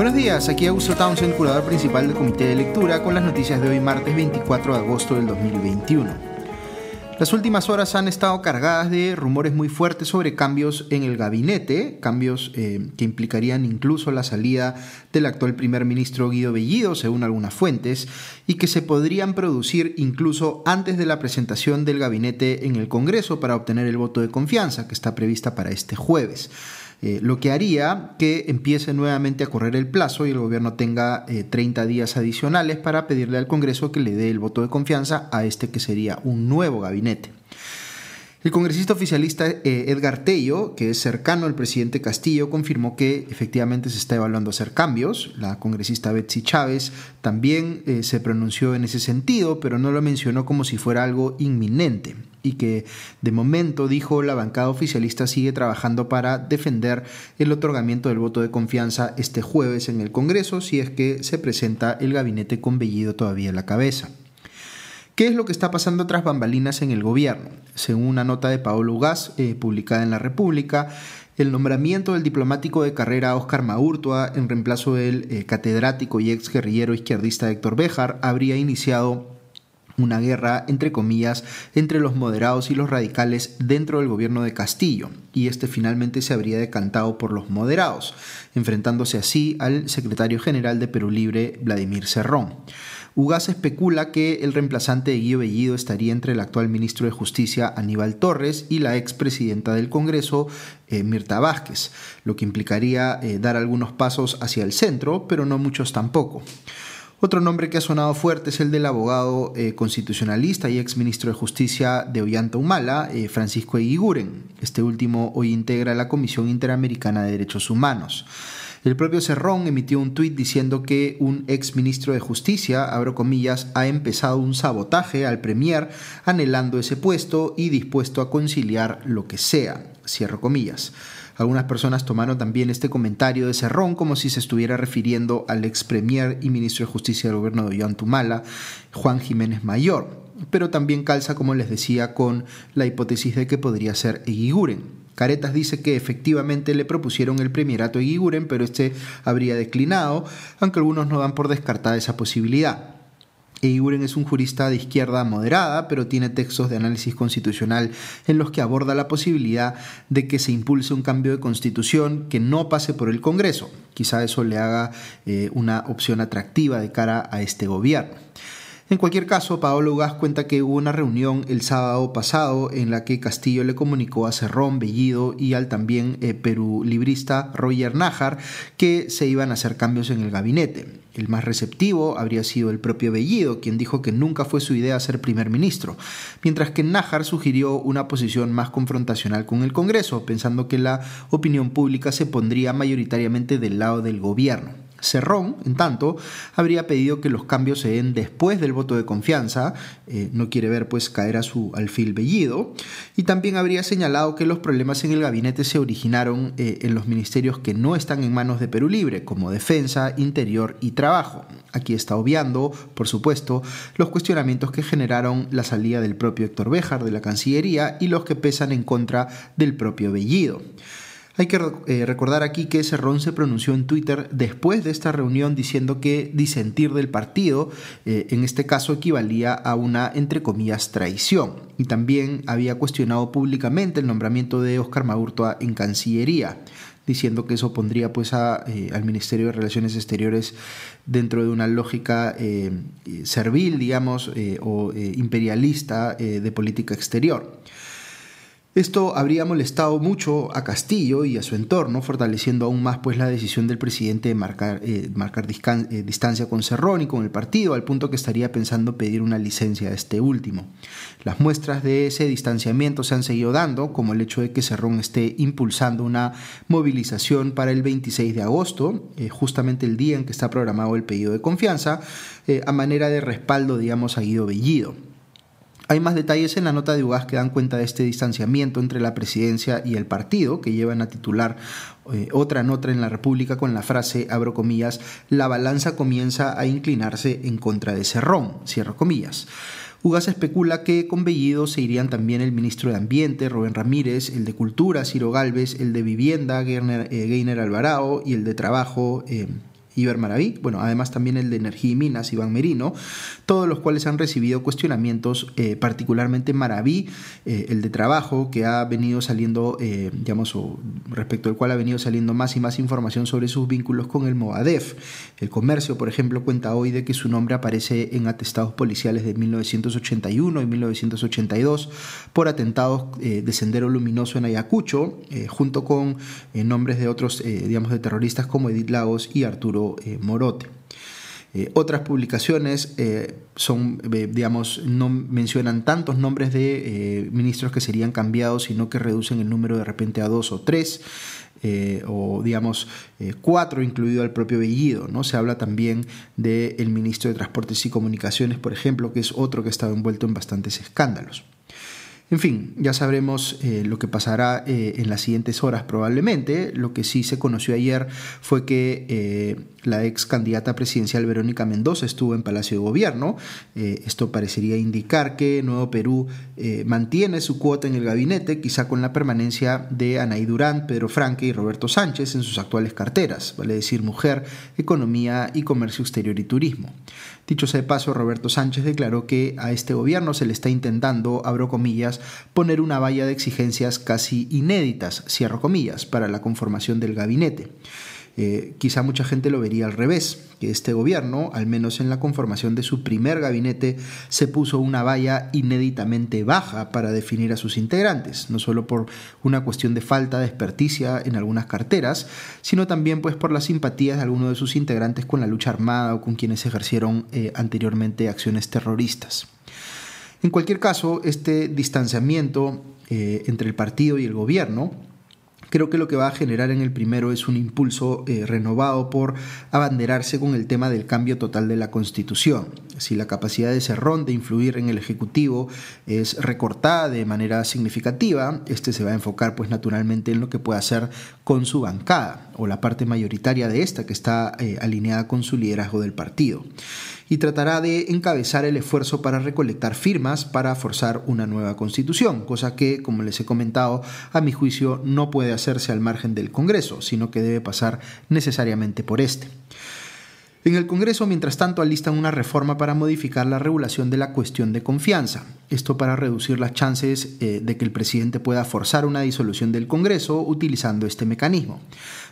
Buenos días, aquí Augusto Townsend, curador principal del Comité de Lectura, con las noticias de hoy martes 24 de agosto del 2021. Las últimas horas han estado cargadas de rumores muy fuertes sobre cambios en el gabinete, cambios eh, que implicarían incluso la salida del actual primer ministro Guido Bellido, según algunas fuentes, y que se podrían producir incluso antes de la presentación del gabinete en el Congreso para obtener el voto de confianza, que está prevista para este jueves. Eh, lo que haría que empiece nuevamente a correr el plazo y el gobierno tenga 30 eh, días adicionales para pedirle al Congreso que le dé el voto de confianza a este que sería un nuevo gabinete. El congresista oficialista eh, Edgar Tello, que es cercano al presidente Castillo, confirmó que efectivamente se está evaluando hacer cambios. La congresista Betsy Chávez también se pronunció en ese sentido, pero no lo mencionó como si fuera algo inminente y que de momento, dijo, la bancada oficialista sigue trabajando para defender el otorgamiento del voto de confianza este jueves en el Congreso si es que se presenta el gabinete con Bellido todavía en la cabeza. ¿Qué es lo que está pasando tras bambalinas en el gobierno? Según una nota de Paolo Ugaz eh, publicada en La República, el nombramiento del diplomático de carrera Oscar Maurtua en reemplazo del eh, catedrático y ex guerrillero izquierdista Héctor Béjar habría iniciado una guerra, entre comillas, entre los moderados y los radicales dentro del gobierno de Castillo, y este finalmente se habría decantado por los moderados, enfrentándose así al secretario general de Perú Libre, Vladimir Cerrón. Ugaz especula que el reemplazante de Guido Bellido estaría entre el actual ministro de Justicia Aníbal Torres y la expresidenta del Congreso eh, Mirta Vázquez, lo que implicaría eh, dar algunos pasos hacia el centro, pero no muchos tampoco. Otro nombre que ha sonado fuerte es el del abogado eh, constitucionalista y ex ministro de Justicia de Ollanta Humala, Francisco Eguiguren. Este último hoy integra la Comisión Interamericana de Derechos Humanos. El propio Cerrón emitió un tuit diciendo que un ex ministro de Justicia, abro comillas, ha empezado un sabotaje al Premier anhelando ese puesto y dispuesto a conciliar lo que sea, cierro comillas. Algunas personas tomaron también este comentario de Cerrón como si se estuviera refiriendo al ex premier y ministro de Justicia del gobierno de Ollantumala, Juan Jiménez Mayor, pero también calza, como les decía, con la hipótesis de que podría ser Eguiguren. Caretas dice que efectivamente le propusieron el premierato a Eguiguren, pero este habría declinado, aunque algunos no dan por descartada esa posibilidad. Eiguren es un jurista de izquierda moderada, pero tiene textos de análisis constitucional en los que aborda la posibilidad de que se impulse un cambio de constitución que no pase por el Congreso. Quizá eso le haga eh, una opción atractiva de cara a este gobierno. En cualquier caso, Paolo Ugaz cuenta que hubo una reunión el sábado pasado en la que Castillo le comunicó a Cerrón, Bellido y al también eh, perú librista Roger Nájar que se iban a hacer cambios en el gabinete. El más receptivo habría sido el propio Bellido, quien dijo que nunca fue su idea ser primer ministro, mientras que Nájar sugirió una posición más confrontacional con el Congreso, pensando que la opinión pública se pondría mayoritariamente del lado del gobierno. Cerrón, en tanto, habría pedido que los cambios se den después del voto de confianza, eh, no quiere ver pues caer a su alfil bellido, y también habría señalado que los problemas en el gabinete se originaron eh, en los ministerios que no están en manos de Perú Libre, como Defensa, Interior y Trabajo. Aquí está obviando, por supuesto, los cuestionamientos que generaron la salida del propio Héctor Béjar de la Cancillería y los que pesan en contra del propio Bellido. Hay que eh, recordar aquí que Cerrón se pronunció en Twitter después de esta reunión diciendo que disentir del partido eh, en este caso equivalía a una, entre comillas, traición. Y también había cuestionado públicamente el nombramiento de Oscar Maurtoa en Cancillería diciendo que eso pondría pues eh, al Ministerio de Relaciones Exteriores dentro de una lógica servil, digamos, o imperialista de política exterior. Esto habría molestado mucho a Castillo y a su entorno, fortaleciendo aún más pues, la decisión del presidente de marcar, eh, eh, distancia con Cerrón y con el partido, al punto que estaría pensando pedir una licencia a este último. Las muestras de ese distanciamiento se han seguido dando, como el hecho de que Cerrón esté impulsando una movilización para el 26 de agosto, eh, justamente el día en que está programado el pedido de confianza, a manera de respaldo, digamos, a Guido Bellido. Hay más detalles en la nota de UGAS que dan cuenta de este distanciamiento entre la presidencia y el partido, que llevan a titular eh, otra nota en la República con la frase, abro comillas, la balanza comienza a inclinarse en contra de Cerrón, cierro comillas. Ugas especula que con Bellido se irían también el ministro de Ambiente, Rubén Ramírez, el de Cultura, Ciro Galvez, el de Vivienda, Geiner, eh, Alvarado y el de Trabajo, eh, Iber Maraví, bueno, además también el de Energía y Minas, Iván Merino, todos los cuales han recibido cuestionamientos, eh, particularmente Maraví, eh, el de trabajo, que ha venido saliendo, eh, digamos, respecto al cual ha venido saliendo más y más información sobre sus vínculos con el Movadef. El comercio, por ejemplo, cuenta hoy de que su nombre aparece en atestados policiales de 1981 y 1982 por atentados de Sendero Luminoso en Ayacucho, junto con nombres de otros, digamos, de terroristas como Edith Lagos y Arturo Morote. Eh, otras publicaciones eh, son, eh, digamos, no mencionan tantos nombres de ministros que serían cambiados, sino que reducen el número de repente a dos o tres. o digamos cuatro incluido el propio Bellido. ¿no? Se habla también del ministro de Transportes y Comunicaciones, por ejemplo, que es otro que ha estado envuelto en bastantes escándalos. En fin, ya sabremos eh, lo que pasará eh, en las siguientes horas probablemente. Lo que sí se conoció ayer fue que eh, la ex candidata presidencial Verónica Mendoza estuvo en Palacio de Gobierno. esto parecería indicar que Nuevo Perú mantiene su cuota en el gabinete, quizá con la permanencia de Anaí Durán, Pedro Franque y Roberto Sánchez en sus actuales carteras, vale decir Mujer, Economía y Comercio Exterior y Turismo. Dicho sea de paso, Roberto Sánchez declaró que a este gobierno se le está intentando, abro comillas, poner una valla de exigencias casi inéditas, cierro comillas, para la conformación del gabinete. Eh, quizá mucha gente lo vería al revés, que este gobierno, al menos en la conformación de su primer gabinete, se puso una valla inéditamente baja para definir a sus integrantes, no solo por una cuestión de falta de experticia en algunas carteras, sino también pues por las simpatías de algunos de sus integrantes con la lucha armada o con quienes ejercieron eh, anteriormente acciones terroristas. En cualquier caso, este distanciamiento eh, entre el partido y el gobierno Creo que lo que va a generar en el primero es un impulso eh, renovado por abanderarse con el tema del cambio total de la Constitución. Si la capacidad de Cerrón de influir en el Ejecutivo es recortada de manera significativa, este se va a enfocar pues naturalmente en lo que puede hacer con su bancada o la parte mayoritaria de esta que está eh, alineada con su liderazgo del partido y tratará de encabezar el esfuerzo para recolectar firmas para forzar una nueva constitución, cosa que, como les he comentado, a mi juicio no puede hacerse al margen del Congreso, sino que debe pasar necesariamente por este. En el Congreso, mientras tanto, alistan una reforma para modificar la regulación de la cuestión de confianza. Esto para reducir las chances eh, de que el presidente pueda forzar una disolución del Congreso utilizando este mecanismo.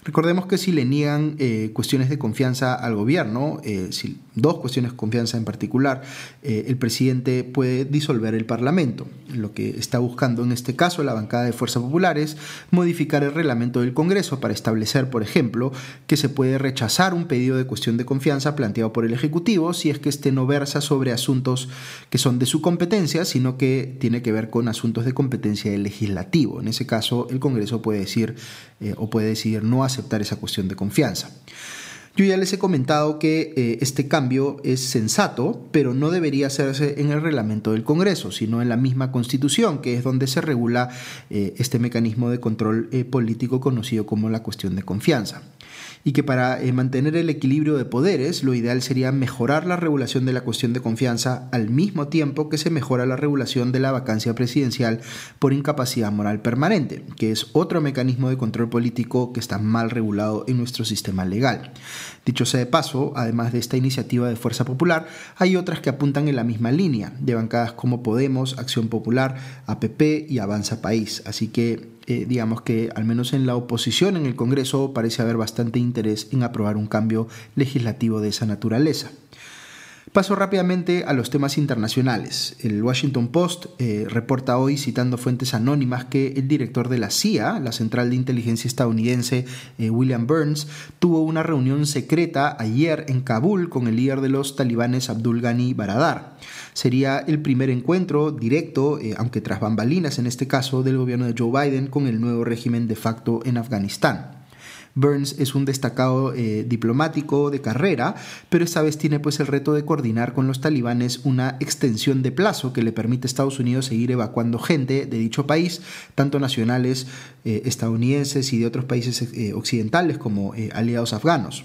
Recordemos que si le niegan eh, cuestiones de confianza al gobierno, eh, dos cuestiones de confianza en particular, el presidente puede disolver el Parlamento. Lo que está buscando en este caso la bancada de Fuerzas Populares, modificar el reglamento del Congreso para establecer, por ejemplo, que se puede rechazar un pedido de cuestión de confianza planteado por el Ejecutivo si es que este no versa sobre asuntos que son de su competencia, sino que tiene que ver con asuntos de competencia del legislativo. En ese caso, el Congreso puede decir o puede decidir no aceptar esa cuestión de confianza. Yo ya les he comentado que eh, este cambio es sensato, pero no debería hacerse en el reglamento del Congreso, sino en la misma Constitución, que es donde se regula eh, este mecanismo de control eh, político conocido como la cuestión de confianza y que para eh, mantener el equilibrio de poderes lo ideal sería mejorar la regulación de la cuestión de confianza al mismo tiempo que se mejora la regulación de la vacancia presidencial por incapacidad moral permanente, que es otro mecanismo de control político que está mal regulado en nuestro sistema legal. Dicho sea de paso, además de esta iniciativa de Fuerza Popular, hay otras que apuntan en la misma línea, de bancadas como Podemos, Acción Popular, APP y Avanza País. Así que eh, digamos que al menos en la oposición en el Congreso parece haber bastante interés en aprobar un cambio legislativo de esa naturaleza. Paso rápidamente a los temas internacionales. El Washington Post eh, reporta hoy, citando fuentes anónimas, que el director de la CIA, la Central de Inteligencia estadounidense, eh, William Burns, tuvo una reunión secreta ayer en Kabul con el líder de los talibanes Abdul Ghani Baradar. Sería el primer encuentro directo, eh, aunque tras bambalinas en este caso, del gobierno de Joe Biden con el nuevo régimen de facto en Afganistán. Burns es un destacado eh, diplomático de carrera, pero esta vez tiene pues el reto de coordinar con los talibanes una extensión de plazo que le permite a Estados Unidos seguir evacuando gente de dicho país, tanto nacionales eh, estadounidenses y de otros países eh, occidentales como aliados afganos.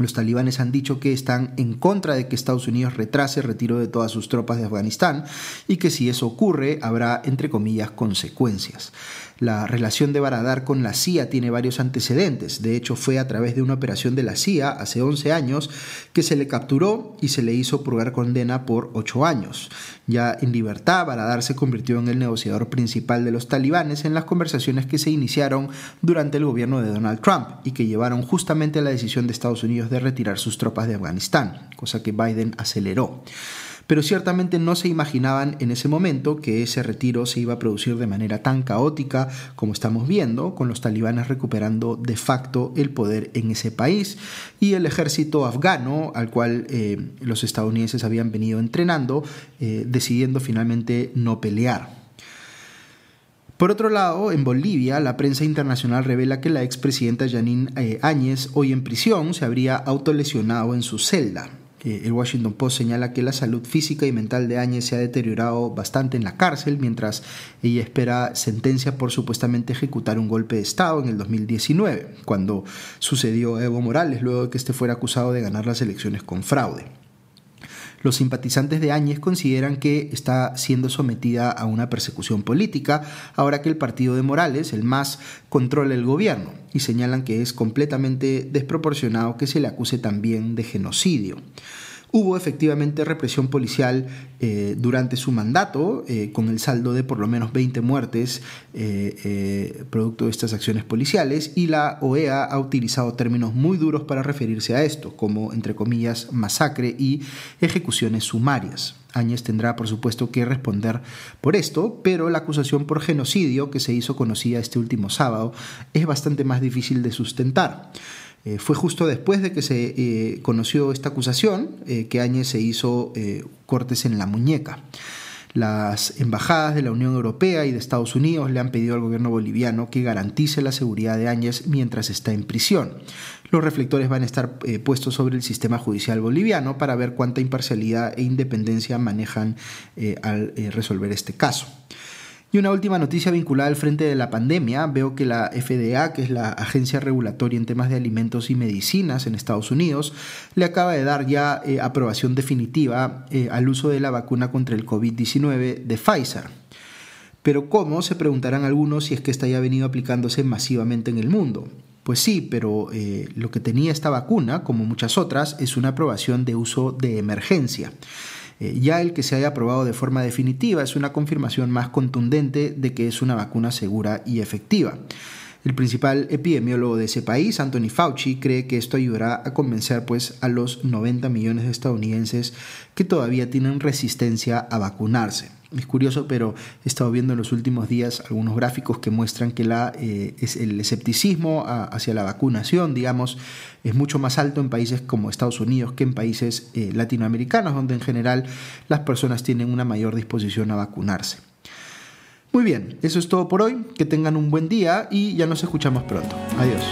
Los talibanes han dicho que están en contra de que Estados Unidos retrase el retiro de todas sus tropas de Afganistán y que si eso ocurre habrá, entre comillas, consecuencias. La relación de Baradar con la CIA tiene varios antecedentes. De hecho, fue a través de una operación de la CIA hace 11 años que se le capturó y se le hizo purgar condena por 8 años. Ya en libertad, Baradar se convirtió en el negociador principal de los talibanes en las conversaciones que se iniciaron durante el gobierno de Donald Trump y que llevaron justamente a la decisión de Estados Unidos de retirar sus tropas de Afganistán, cosa que Biden aceleró pero ciertamente no se imaginaban en ese momento que ese retiro se iba a producir de manera tan caótica como estamos viendo, con los talibanes recuperando de facto el poder en ese país y el ejército afgano al cual eh, los estadounidenses habían venido entrenando, eh, decidiendo finalmente no pelear. Por otro lado, en Bolivia, la prensa internacional revela que la expresidenta Janine eh, Áñez, hoy en prisión, se habría autolesionado en su celda el Washington Post señala que la salud física y mental de Áñez se ha deteriorado bastante en la cárcel mientras ella espera sentencia por supuestamente ejecutar un golpe de Estado en el 2019, cuando sucedió Evo Morales luego de que este fuera acusado de ganar las elecciones con fraude. Los simpatizantes de Áñez consideran que está siendo sometida a una persecución política ahora que el partido de Morales, el MAS, controla el gobierno y señalan que es completamente desproporcionado que se le acuse también de genocidio. Hubo efectivamente represión policial eh, durante su mandato, eh, con el saldo de por lo menos 20 muertes eh, producto de estas acciones policiales, y la OEA ha utilizado términos muy duros para referirse a esto, como, entre comillas, masacre y ejecuciones sumarias. Áñez tendrá, por supuesto, que responder por esto, pero la acusación por genocidio que se hizo conocida este último sábado es bastante más difícil de sustentar. Eh, fue justo después de que se eh, conoció esta acusación eh, que Áñez se hizo cortes en la muñeca. Las embajadas de la Unión Europea y de Estados Unidos le han pedido al gobierno boliviano que garantice la seguridad de Áñez mientras está en prisión. Los reflectores van a estar puestos sobre el sistema judicial boliviano para ver cuánta imparcialidad e independencia manejan al resolver este caso. Y una última noticia vinculada al frente de la pandemia. Veo que la FDA, que es la agencia regulatoria en temas de alimentos y medicinas en Estados Unidos, le acaba de dar ya eh, aprobación definitiva eh, al uso de la vacuna contra el COVID-19 de Pfizer. Pero ¿cómo? Se preguntarán algunos si es que esta ya ha venido aplicándose masivamente en el mundo. Pues sí, pero eh, lo que tenía esta vacuna, como muchas otras, es una aprobación de uso de emergencia. Eh, ya el que se haya aprobado de forma definitiva es una confirmación más contundente de que es una vacuna segura y efectiva. El principal epidemiólogo de ese país, Anthony Fauci, cree que esto ayudará a convencer pues, a los 90 millones de estadounidenses que todavía tienen resistencia a vacunarse. Es curioso, pero he estado viendo en los últimos días algunos gráficos que muestran que la, eh, es el escepticismo hacia la vacunación, digamos, es mucho más alto en países como Estados Unidos que en países eh, latinoamericanos, donde en general las personas tienen una mayor disposición a vacunarse. Muy bien, eso es todo por hoy. Que tengan un buen día y ya nos escuchamos pronto. Adiós.